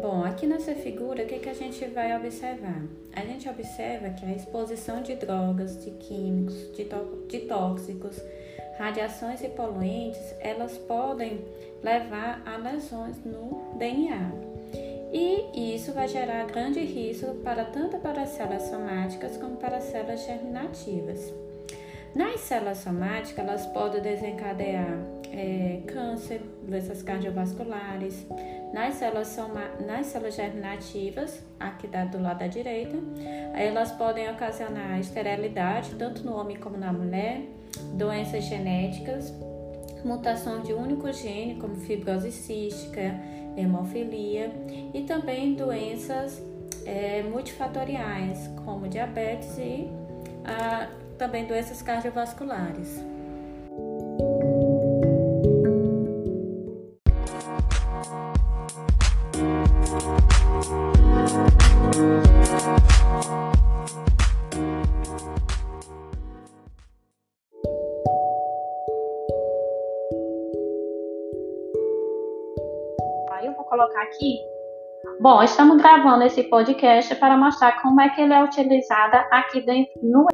Bom, aqui nessa figura, o que, que a gente vai observar? A gente observa que a exposição de drogas, de químicos, de, de tóxicos, radiações e poluentes, elas podem levar a lesões no DNA. E isso vai gerar grande risco para tanto para as células somáticas como para as células germinativas. Nas células somáticas, elas podem desencadear é, câncer, doenças cardiovasculares. Nas células, soma, nas células germinativas, aqui do lado da direita, elas podem ocasionar esterilidade, tanto no homem como na mulher, doenças genéticas, mutação de único gene, como fibrose cística, hemofilia, e também doenças é, multifatoriais, como diabetes e também doenças cardiovasculares. colocar aqui. Bom, estamos gravando esse podcast para mostrar como é que ele é utilizado aqui dentro no